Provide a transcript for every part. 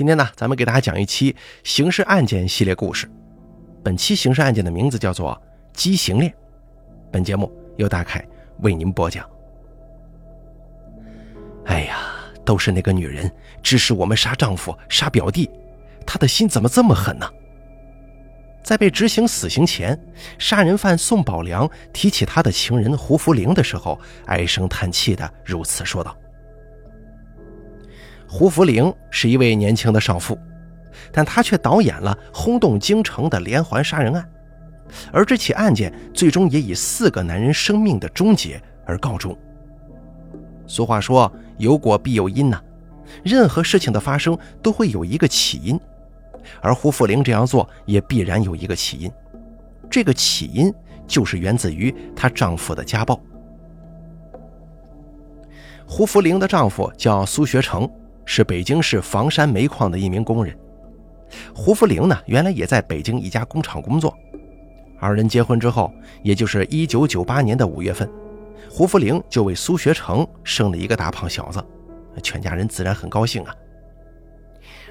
今天呢，咱们给大家讲一期刑事案件系列故事。本期刑事案件的名字叫做“畸形恋”。本节目由大凯为您播讲。哎呀，都是那个女人指使我们杀丈夫、杀表弟，她的心怎么这么狠呢？在被执行死刑前，杀人犯宋宝良提起他的情人胡福玲的时候，唉声叹气的如此说道。胡福龄是一位年轻的少妇，但她却导演了轰动京城的连环杀人案，而这起案件最终也以四个男人生命的终结而告终。俗话说“有果必有因”呐，任何事情的发生都会有一个起因，而胡福龄这样做也必然有一个起因，这个起因就是源自于她丈夫的家暴。胡福龄的丈夫叫苏学成。是北京市房山煤矿的一名工人，胡福玲呢，原来也在北京一家工厂工作。二人结婚之后，也就是一九九八年的五月份，胡福玲就为苏学成生了一个大胖小子，全家人自然很高兴啊。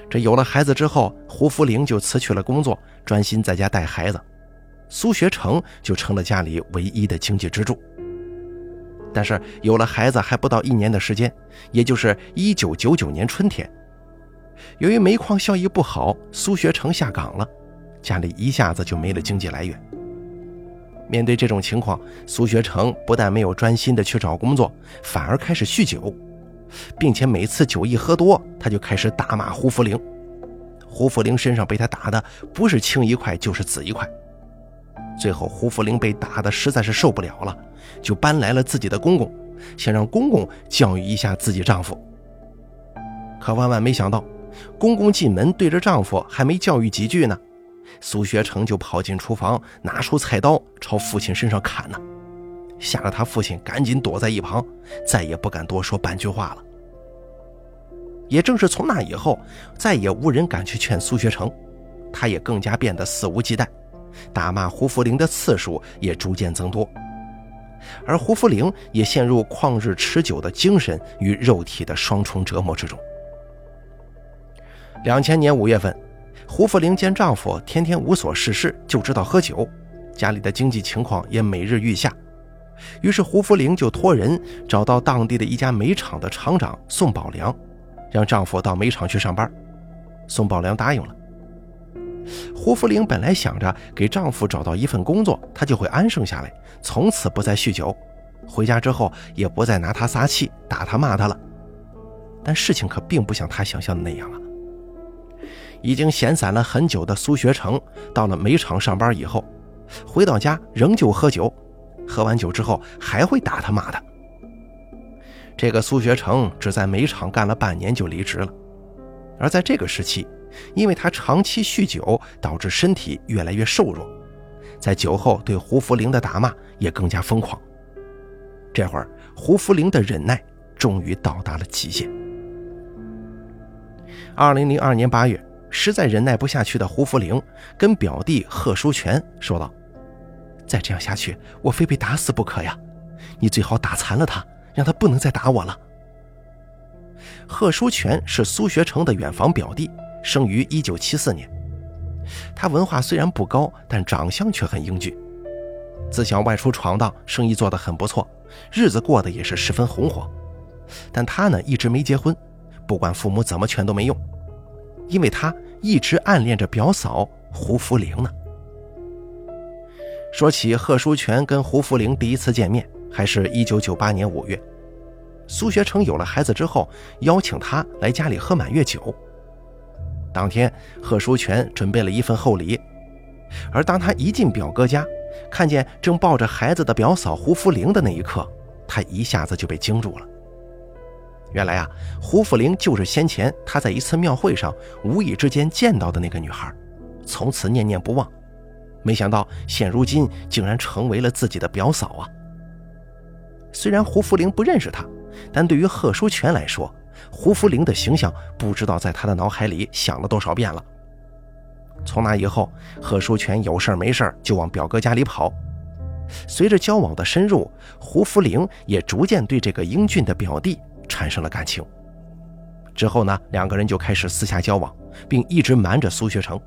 这有了孩子之后，胡福玲就辞去了工作，专心在家带孩子，苏学成就成了家里唯一的经济支柱。但是有了孩子还不到一年的时间，也就是一九九九年春天，由于煤矿效益不好，苏学成下岗了，家里一下子就没了经济来源。面对这种情况，苏学成不但没有专心的去找工作，反而开始酗酒，并且每次酒一喝多，他就开始大骂胡福龄。胡福龄身上被他打的不是青一块就是紫一块。最后，胡福龄被打的实在是受不了了，就搬来了自己的公公，想让公公教育一下自己丈夫。可万万没想到，公公进门对着丈夫还没教育几句呢，苏学成就跑进厨房，拿出菜刀朝父亲身上砍呢，吓得他父亲赶紧躲在一旁，再也不敢多说半句话了。也正是从那以后，再也无人敢去劝苏学成，他也更加变得肆无忌惮。打骂胡福龄的次数也逐渐增多，而胡福龄也陷入旷日持久的精神与肉体的双重折磨之中。两千年五月份，胡福龄见丈夫天天无所事事，就知道喝酒，家里的经济情况也每日愈下，于是胡福龄就托人找到当地的一家煤厂的厂长宋宝良，让丈夫到煤厂去上班。宋宝良答应了。胡福玲本来想着给丈夫找到一份工作，她就会安生下来，从此不再酗酒，回家之后也不再拿他撒气、打他、骂他了。但事情可并不像她想象的那样啊！已经闲散了很久的苏学成，到了煤厂上班以后，回到家仍旧喝酒，喝完酒之后还会打他、骂他。这个苏学成只在煤厂干了半年就离职了，而在这个时期。因为他长期酗酒，导致身体越来越瘦弱，在酒后对胡福林的打骂也更加疯狂。这会儿，胡福林的忍耐终于到达了极限。二零零二年八月，实在忍耐不下去的胡福林跟表弟贺书全说道：“再这样下去，我非被打死不可呀！你最好打残了他，让他不能再打我了。”贺书全是苏学成的远房表弟。生于一九七四年，他文化虽然不高，但长相却很英俊。自小外出闯荡，生意做得很不错，日子过得也是十分红火。但他呢，一直没结婚，不管父母怎么劝都没用，因为他一直暗恋着表嫂胡福玲呢。说起贺书全跟胡福玲第一次见面，还是一九九八年五月，苏学成有了孩子之后，邀请他来家里喝满月酒。当天，贺书全准备了一份厚礼，而当他一进表哥家，看见正抱着孩子的表嫂胡福玲的那一刻，他一下子就被惊住了。原来啊，胡福玲就是先前他在一次庙会上无意之间见到的那个女孩，从此念念不忘。没想到现如今竟然成为了自己的表嫂啊！虽然胡福玲不认识他，但对于贺书全来说，胡福龄的形象不知道在他的脑海里想了多少遍了。从那以后，贺书全有事没事就往表哥家里跑。随着交往的深入，胡福龄也逐渐对这个英俊的表弟产生了感情。之后呢，两个人就开始私下交往，并一直瞒着苏学成，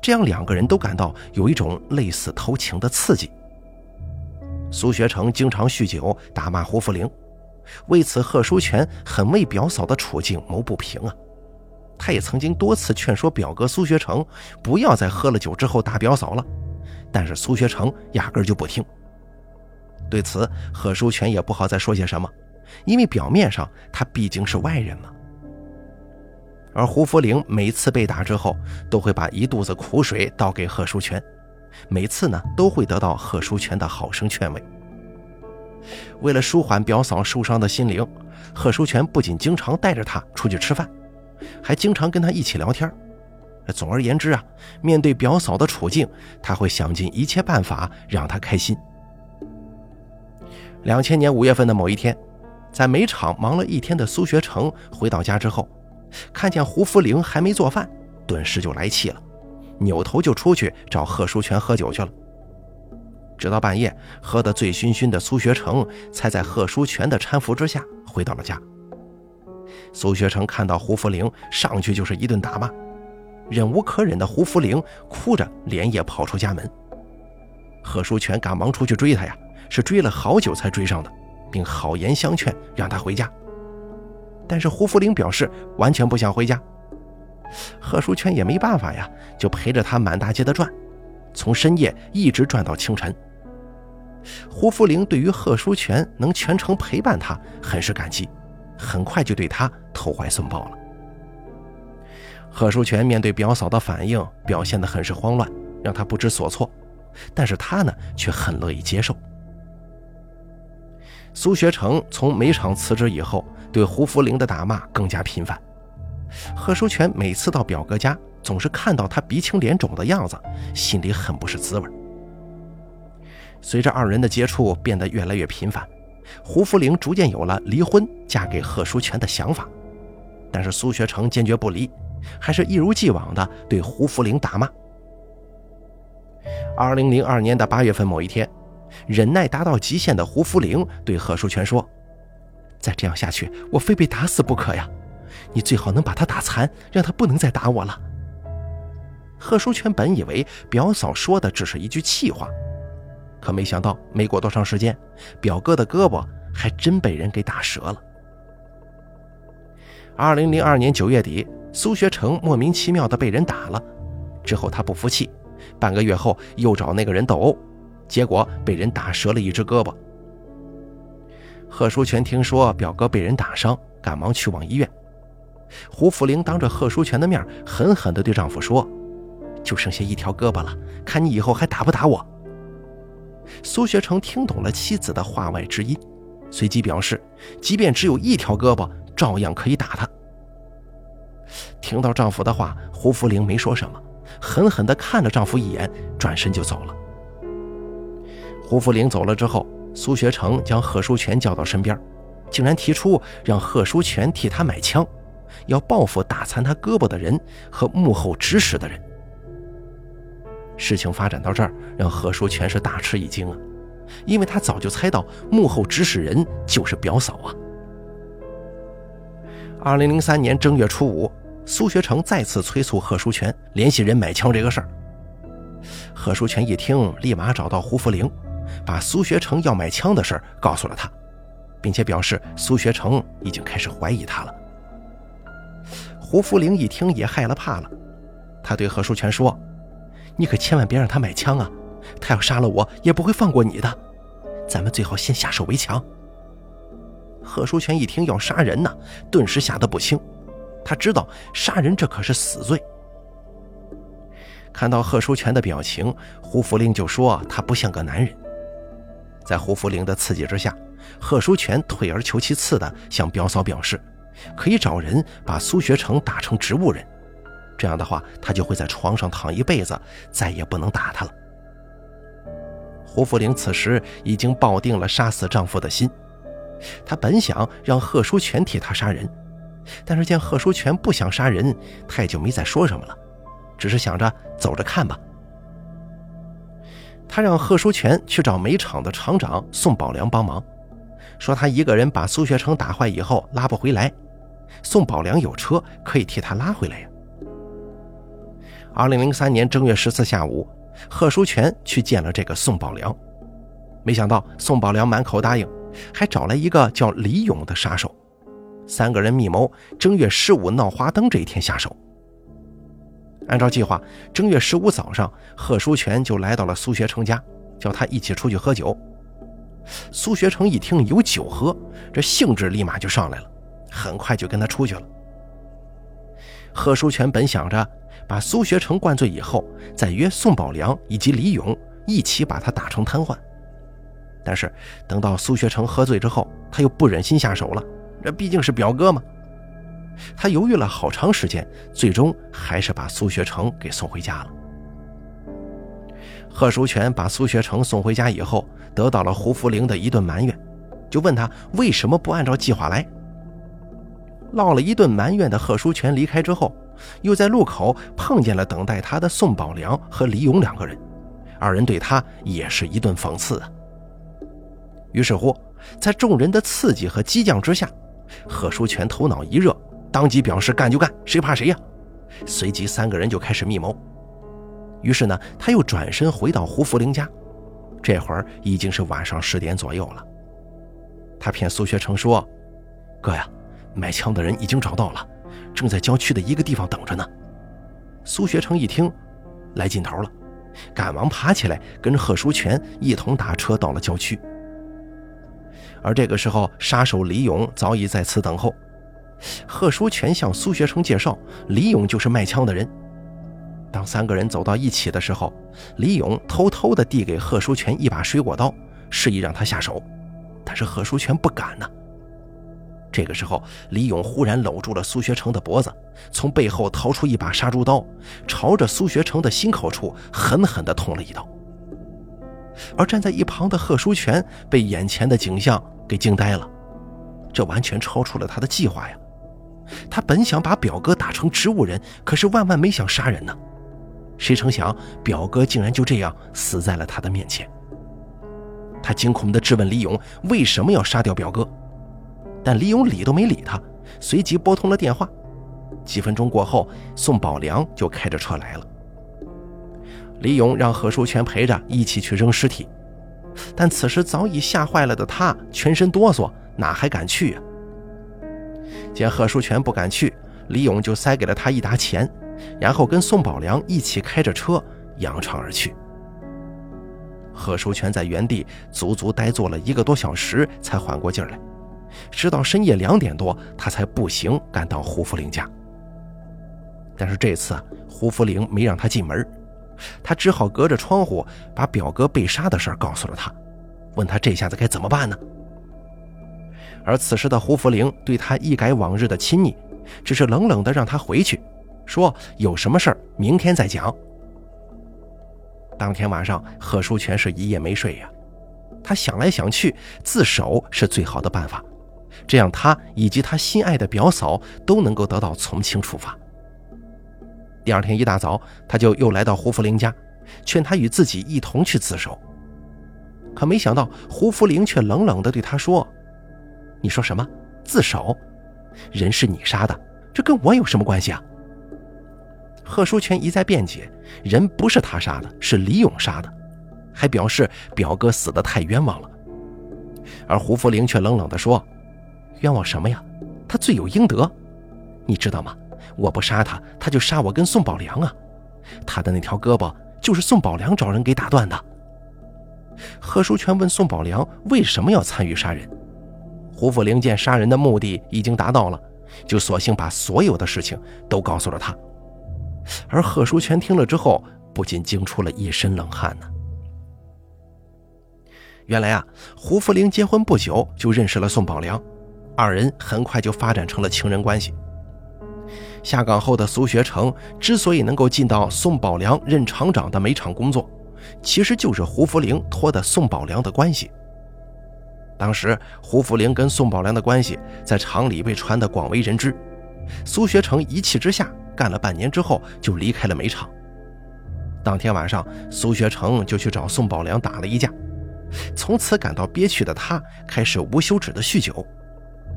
这样两个人都感到有一种类似偷情的刺激。苏学成经常酗酒，打骂胡福龄，为此贺书全很为表嫂的处境谋不平啊。他也曾经多次劝说表哥苏学成不要再喝了酒之后打表嫂了，但是苏学成压根就不听。对此，贺书全也不好再说些什么，因为表面上他毕竟是外人嘛。而胡福龄每次被打之后，都会把一肚子苦水倒给贺书全，每次呢都会得到贺书全的好声劝慰。为了舒缓表嫂受伤的心灵，贺书全不仅经常带着她出去吃饭，还经常跟她一起聊天。总而言之啊，面对表嫂的处境，他会想尽一切办法让她开心。两千年五月份的某一天，在煤厂忙了一天的苏学成回到家之后，看见胡福玲还没做饭，顿时就来气了，扭头就出去找贺书全喝酒去了。直到半夜，喝得醉醺醺的苏学成才在贺书全的搀扶之下回到了家。苏学成看到胡福龄，上去就是一顿打骂，忍无可忍的胡福龄哭着连夜跑出家门。贺书全赶忙出去追他呀。是追了好久才追上的，并好言相劝让他回家。但是胡福龄表示完全不想回家。贺书全也没办法呀，就陪着他满大街的转，从深夜一直转到清晨。胡福林对于贺书全能全程陪伴他很是感激，很快就对他投怀送抱了。贺书全面对表嫂的反应表现得很是慌乱，让他不知所措，但是他呢却很乐意接受。苏学成从煤厂辞职以后，对胡福林的打骂更加频繁。贺书全每次到表哥家，总是看到他鼻青脸肿的样子，心里很不是滋味。随着二人的接触变得越来越频繁，胡福玲逐渐有了离婚嫁给贺书全的想法。但是苏学成坚决不离，还是一如既往的对胡福玲打骂。二零零二年的八月份某一天。忍耐达到极限的胡福玲对贺书全说：“再这样下去，我非被打死不可呀！你最好能把他打残，让他不能再打我了。”贺书全本以为表嫂说的只是一句气话，可没想到没过多长时间，表哥的胳膊还真被人给打折了。二零零二年九月底，苏学成莫名其妙的被人打了，之后他不服气，半个月后又找那个人斗殴。结果被人打折了一只胳膊。贺书全听说表哥被人打伤，赶忙去往医院。胡福玲当着贺书全的面，狠狠地对丈夫说：“就剩下一条胳膊了，看你以后还打不打我？”苏学成听懂了妻子的话外之音，随即表示，即便只有一条胳膊，照样可以打他。听到丈夫的话，胡福玲没说什么，狠狠地看了丈夫一眼，转身就走了。胡福玲走了之后，苏学成将贺书全叫到身边，竟然提出让贺书全替他买枪，要报复打残他胳膊的人和幕后指使的人。事情发展到这儿，让何书全是大吃一惊啊，因为他早就猜到幕后指使人就是表嫂啊。二零零三年正月初五，苏学成再次催促贺书全联系人买枪这个事儿。贺书全一听，立马找到胡福玲。把苏学成要买枪的事儿告诉了他，并且表示苏学成已经开始怀疑他了。胡福玲一听也害了怕了，他对何书全说：“你可千万别让他买枪啊！他要杀了我也不会放过你的。咱们最好先下手为强。”贺书全一听要杀人呢，顿时吓得不轻。他知道杀人这可是死罪。看到贺书全的表情，胡福令就说他不像个男人。在胡福令的刺激之下，贺书全退而求其次的向表嫂表示，可以找人把苏学成打成植物人，这样的话，他就会在床上躺一辈子，再也不能打他了。胡福龄此时已经抱定了杀死丈夫的心，她本想让贺书全替她杀人，但是见贺书全不想杀人，她也就没再说什么了，只是想着走着看吧。他让贺书全去找煤厂的厂长宋宝良帮忙，说他一个人把苏学成打坏以后拉不回来，宋宝良有车可以替他拉回来呀。二零零三年正月十四下午，贺书全去见了这个宋宝良，没想到宋宝良满口答应，还找来一个叫李勇的杀手，三个人密谋正月十五闹花灯这一天下手。按照计划，正月十五早上，贺书全就来到了苏学成家，叫他一起出去喝酒。苏学成一听有酒喝，这兴致立马就上来了，很快就跟他出去了。贺书全本想着把苏学成灌醉以后，再约宋宝良以及李勇一起把他打成瘫痪，但是等到苏学成喝醉之后，他又不忍心下手了，这毕竟是表哥嘛。他犹豫了好长时间，最终还是把苏学成给送回家了。贺书全把苏学成送回家以后，得到了胡福林的一顿埋怨，就问他为什么不按照计划来。唠了一顿埋怨的贺书全离开之后，又在路口碰见了等待他的宋宝良和李勇两个人，二人对他也是一顿讽刺啊。于是乎，在众人的刺激和激将之下，贺书全头脑一热。当即表示干就干，谁怕谁呀！随即三个人就开始密谋。于是呢，他又转身回到胡福林家，这会儿已经是晚上十点左右了。他骗苏学成说：“哥呀，买枪的人已经找到了，正在郊区的一个地方等着呢。”苏学成一听，来劲头了，赶忙爬起来跟贺书全一同打车到了郊区。而这个时候，杀手李勇早已在此等候。贺书全向苏学成介绍，李勇就是卖枪的人。当三个人走到一起的时候，李勇偷偷地递给贺书全一把水果刀，示意让他下手。但是贺书全不敢呢。这个时候，李勇忽然搂住了苏学成的脖子，从背后掏出一把杀猪刀，朝着苏学成的心口处狠狠地捅了一刀。而站在一旁的贺书全被眼前的景象给惊呆了，这完全超出了他的计划呀！他本想把表哥打成植物人，可是万万没想杀人呢。谁成想，表哥竟然就这样死在了他的面前。他惊恐地质问李勇：“为什么要杀掉表哥？”但李勇理都没理他，随即拨通了电话。几分钟过后，宋宝良就开着车来了。李勇让何书全陪着一起去扔尸体，但此时早已吓坏了的他全身哆嗦，哪还敢去啊？见贺书全不敢去，李勇就塞给了他一沓钱，然后跟宋宝良一起开着车扬长而去。贺书全在原地足足呆坐了一个多小时，才缓过劲来，直到深夜两点多，他才步行赶到胡福林家。但是这次胡福林没让他进门，他只好隔着窗户把表哥被杀的事告诉了他，问他这下子该怎么办呢？而此时的胡福林对他一改往日的亲昵，只是冷冷的让他回去，说有什么事儿明天再讲。当天晚上，贺书全是一夜没睡呀。他想来想去，自首是最好的办法，这样他以及他心爱的表嫂都能够得到从轻处罚。第二天一大早，他就又来到胡福林家，劝他与自己一同去自首。可没想到，胡福林却冷冷的对他说。你说什么？自首？人是你杀的，这跟我有什么关系啊？贺书全一再辩解，人不是他杀的，是李勇杀的，还表示表哥死的太冤枉了。而胡福林却冷冷地说：“冤枉什么呀？他罪有应得，你知道吗？我不杀他，他就杀我跟宋宝良啊！他的那条胳膊就是宋宝良找人给打断的。”贺书全问宋宝良为什么要参与杀人。胡福龄见杀人的目的已经达到了，就索性把所有的事情都告诉了他。而贺书全听了之后，不禁惊出了一身冷汗呢。原来啊，胡福龄结婚不久就认识了宋宝良，二人很快就发展成了情人关系。下岗后的苏学成之所以能够进到宋宝良任厂长的煤厂工作，其实就是胡福林托的宋宝良的关系。当时胡福林跟宋宝良的关系在厂里被传得广为人知，苏学成一气之下干了半年之后就离开了煤厂。当天晚上，苏学成就去找宋宝良打了一架，从此感到憋屈的他开始无休止的酗酒。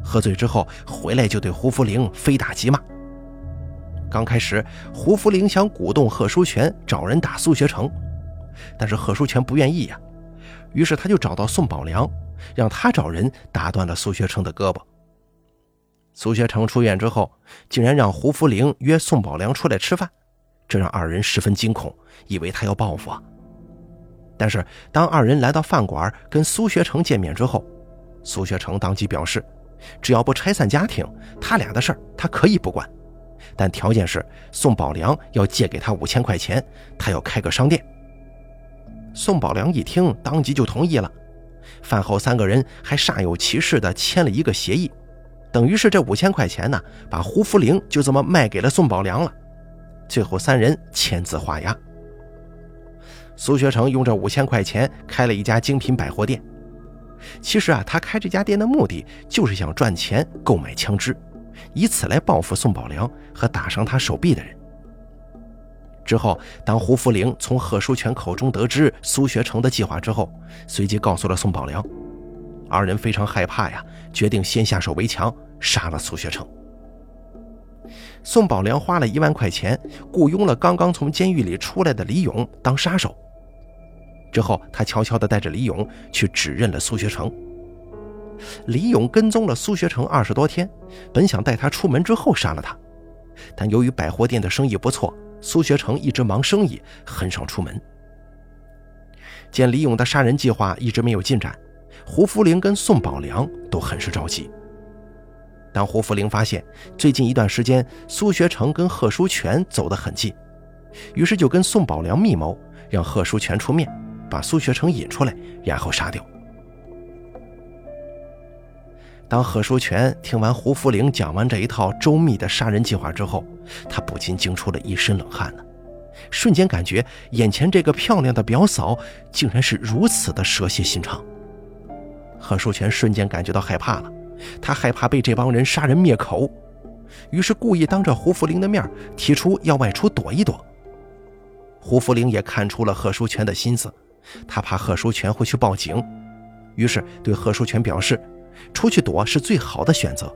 喝醉之后回来就对胡福林非打即骂。刚开始，胡福林想鼓动贺书全找人打苏学成，但是贺书全不愿意呀。于是他就找到宋宝良，让他找人打断了苏学成的胳膊。苏学成出院之后，竟然让胡福林约宋宝良出来吃饭，这让二人十分惊恐，以为他要报复啊。但是当二人来到饭馆跟苏学成见面之后，苏学成当即表示，只要不拆散家庭，他俩的事儿他可以不管，但条件是宋宝良要借给他五千块钱，他要开个商店。宋宝良一听，当即就同意了。饭后，三个人还煞有其事地签了一个协议，等于是这五千块钱呢，把胡福林就这么卖给了宋宝良了。最后，三人签字画押。苏学成用这五千块钱开了一家精品百货店。其实啊，他开这家店的目的就是想赚钱购买枪支，以此来报复宋宝良和打伤他手臂的人。之后，当胡福林从贺书全口中得知苏学成的计划之后，随即告诉了宋宝良。二人非常害怕呀，决定先下手为强，杀了苏学成。宋宝良花了一万块钱雇佣了刚刚从监狱里出来的李勇当杀手。之后，他悄悄地带着李勇去指认了苏学成。李勇跟踪了苏学成二十多天，本想带他出门之后杀了他，但由于百货店的生意不错。苏学成一直忙生意，很少出门。见李勇的杀人计划一直没有进展，胡福林跟宋宝良都很是着急。当胡福林发现最近一段时间苏学成跟贺书全走得很近，于是就跟宋宝良密谋，让贺书全出面，把苏学成引出来，然后杀掉。当贺书全听完胡福林讲完这一套周密的杀人计划之后，他不禁惊出了一身冷汗呢，瞬间感觉眼前这个漂亮的表嫂竟然是如此的蛇蝎心肠。贺书全瞬间感觉到害怕了，他害怕被这帮人杀人灭口，于是故意当着胡福林的面提出要外出躲一躲。胡福林也看出了贺书全的心思，他怕贺书全会去报警，于是对贺书全表示。出去躲是最好的选择，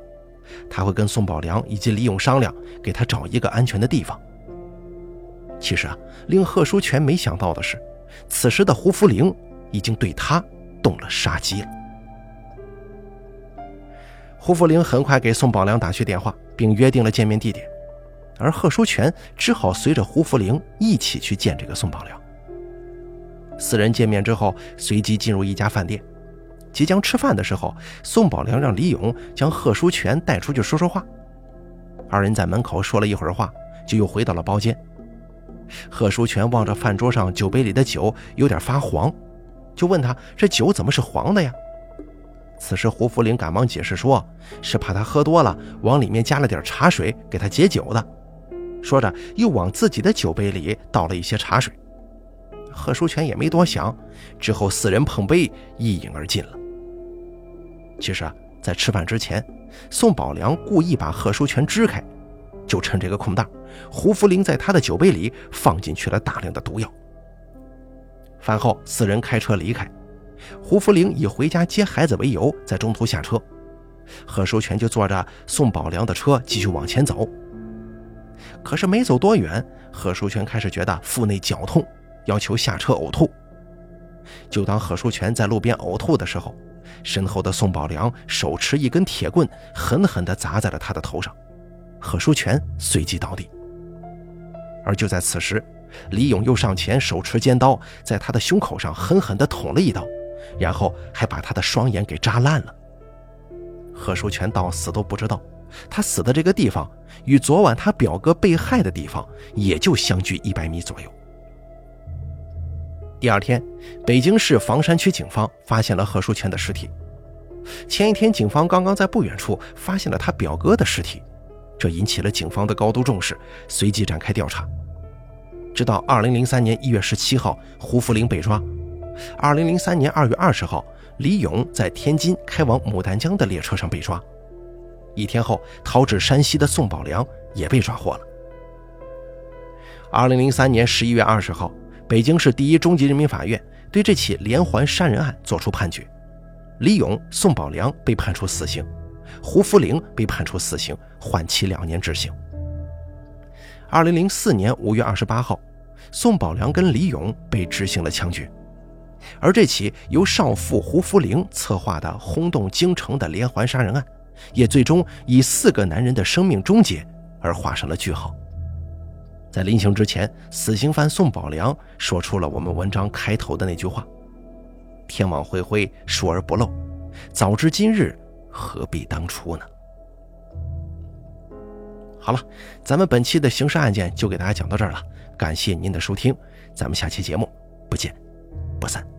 他会跟宋宝良以及李勇商量，给他找一个安全的地方。其实啊，令贺书全没想到的是，此时的胡福林已经对他动了杀机了。胡福林很快给宋宝良打去电话，并约定了见面地点，而贺书全只好随着胡福林一起去见这个宋宝良。四人见面之后，随即进入一家饭店。即将吃饭的时候，宋宝良让李勇将贺书全带出去说说话。二人在门口说了一会儿话，就又回到了包间。贺书全望着饭桌上酒杯里的酒，有点发黄，就问他：“这酒怎么是黄的呀？”此时胡福林赶忙解释说：“是怕他喝多了，往里面加了点茶水给他解酒的。”说着又往自己的酒杯里倒了一些茶水。贺书全也没多想，之后四人碰杯一饮而尽了。其实啊，在吃饭之前，宋宝良故意把贺书全支开，就趁这个空档，胡福林在他的酒杯里放进去了大量的毒药。饭后，四人开车离开，胡福林以回家接孩子为由，在中途下车，贺书全就坐着宋宝良的车继续往前走。可是没走多远，贺书全开始觉得腹内绞痛，要求下车呕吐。就当贺书全在路边呕吐的时候，身后的宋宝良手持一根铁棍，狠狠地砸在了他的头上，贺书全随即倒地。而就在此时，李勇又上前，手持尖刀，在他的胸口上狠狠地捅了一刀，然后还把他的双眼给扎烂了。何书全到死都不知道，他死的这个地方与昨晚他表哥被害的地方也就相距一百米左右。第二天，北京市房山区警方发现了贺书全的尸体。前一天，警方刚刚在不远处发现了他表哥的尸体，这引起了警方的高度重视，随即展开调查。直到2003年1月17号，胡福林被抓；2003年2月20号，李勇在天津开往牡丹江的列车上被抓；一天后，逃至山西的宋宝良也被抓获了。2003年11月20号。北京市第一中级人民法院对这起连环杀人案作出判决，李勇、宋宝良被判处死刑，胡福龄被判处死刑，缓期两年执行。二零零四年五月二十八号，宋宝良跟李勇被执行了枪决，而这起由少妇胡福龄策划的轰动京城的连环杀人案，也最终以四个男人的生命终结而画上了句号。在临行之前，死刑犯宋宝良说出了我们文章开头的那句话：“天网恢恢，疏而不漏，早知今日，何必当初呢？”好了，咱们本期的刑事案件就给大家讲到这儿了，感谢您的收听，咱们下期节目不见不散。